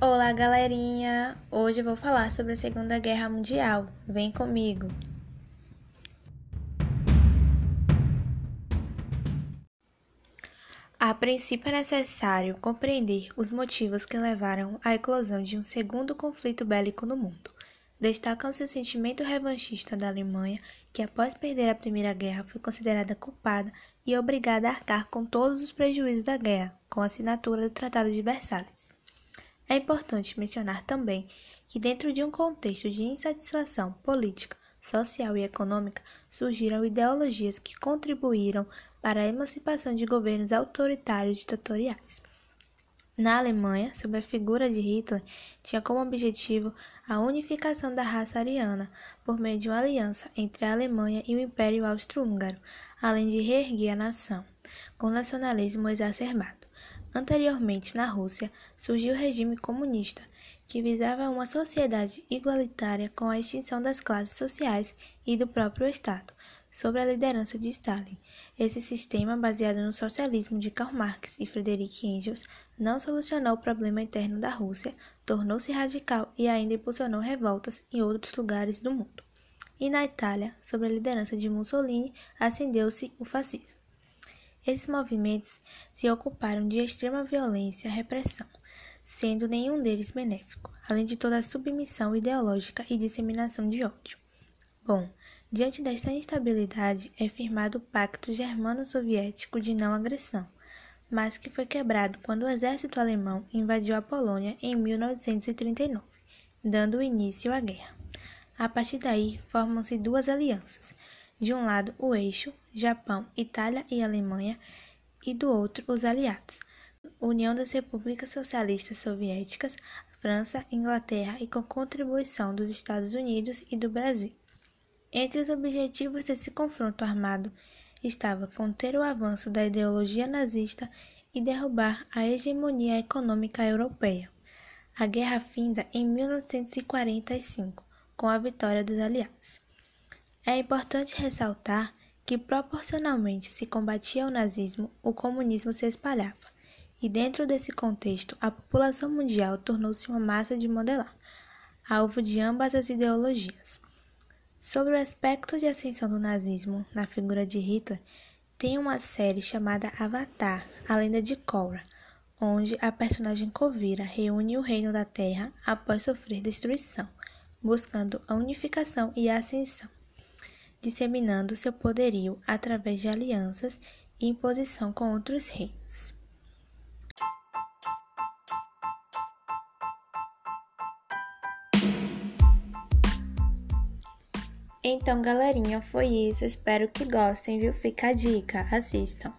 Olá, galerinha! Hoje eu vou falar sobre a Segunda Guerra Mundial. Vem comigo! A princípio é necessário compreender os motivos que levaram à eclosão de um segundo conflito bélico no mundo. Destacam-se o sentimento revanchista da Alemanha, que após perder a Primeira Guerra foi considerada culpada e obrigada a arcar com todos os prejuízos da guerra, com a assinatura do Tratado de Versalhes. É importante mencionar também que, dentro de um contexto de insatisfação política, social e econômica, surgiram ideologias que contribuíram para a emancipação de governos autoritários ditatoriais. Na Alemanha, sob a figura de Hitler, tinha como objetivo a unificação da raça ariana por meio de uma aliança entre a Alemanha e o Império Austro-Húngaro, além de reerguer a nação, com nacionalismo exacerbado. Anteriormente, na Rússia, surgiu o regime comunista, que visava uma sociedade igualitária com a extinção das classes sociais e do próprio Estado, sob a liderança de Stalin. Esse sistema, baseado no socialismo de Karl Marx e Friedrich Engels, não solucionou o problema interno da Rússia, tornou-se radical e ainda impulsionou revoltas em outros lugares do mundo. E na Itália, sob a liderança de Mussolini, acendeu-se o fascismo. Esses movimentos se ocuparam de extrema violência e repressão, sendo nenhum deles benéfico, além de toda a submissão ideológica e disseminação de ódio. Bom, diante desta instabilidade é firmado o Pacto Germano-Soviético de Não Agressão, mas que foi quebrado quando o exército alemão invadiu a Polônia em 1939, dando início à guerra. A partir daí, formam-se duas alianças, de um lado, o eixo Japão, Itália e Alemanha, e do outro, os aliados, União das Repúblicas Socialistas Soviéticas, França, Inglaterra e com contribuição dos Estados Unidos e do Brasil. Entre os objetivos desse confronto armado estava conter o avanço da ideologia nazista e derrubar a hegemonia econômica europeia. A guerra finda em 1945, com a vitória dos aliados. É importante ressaltar que, proporcionalmente se combatia o nazismo, o comunismo se espalhava, e dentro desse contexto, a população mundial tornou-se uma massa de modelar, alvo de ambas as ideologias. Sobre o aspecto de ascensão do nazismo na figura de Hitler, tem uma série chamada Avatar, a lenda de Korra, onde a personagem Kovira reúne o reino da Terra após sofrer destruição, buscando a unificação e a ascensão disseminando seu poderio através de alianças e imposição com outros reinos. Então, galerinha, foi isso. Espero que gostem, viu? Fica a dica, assistam.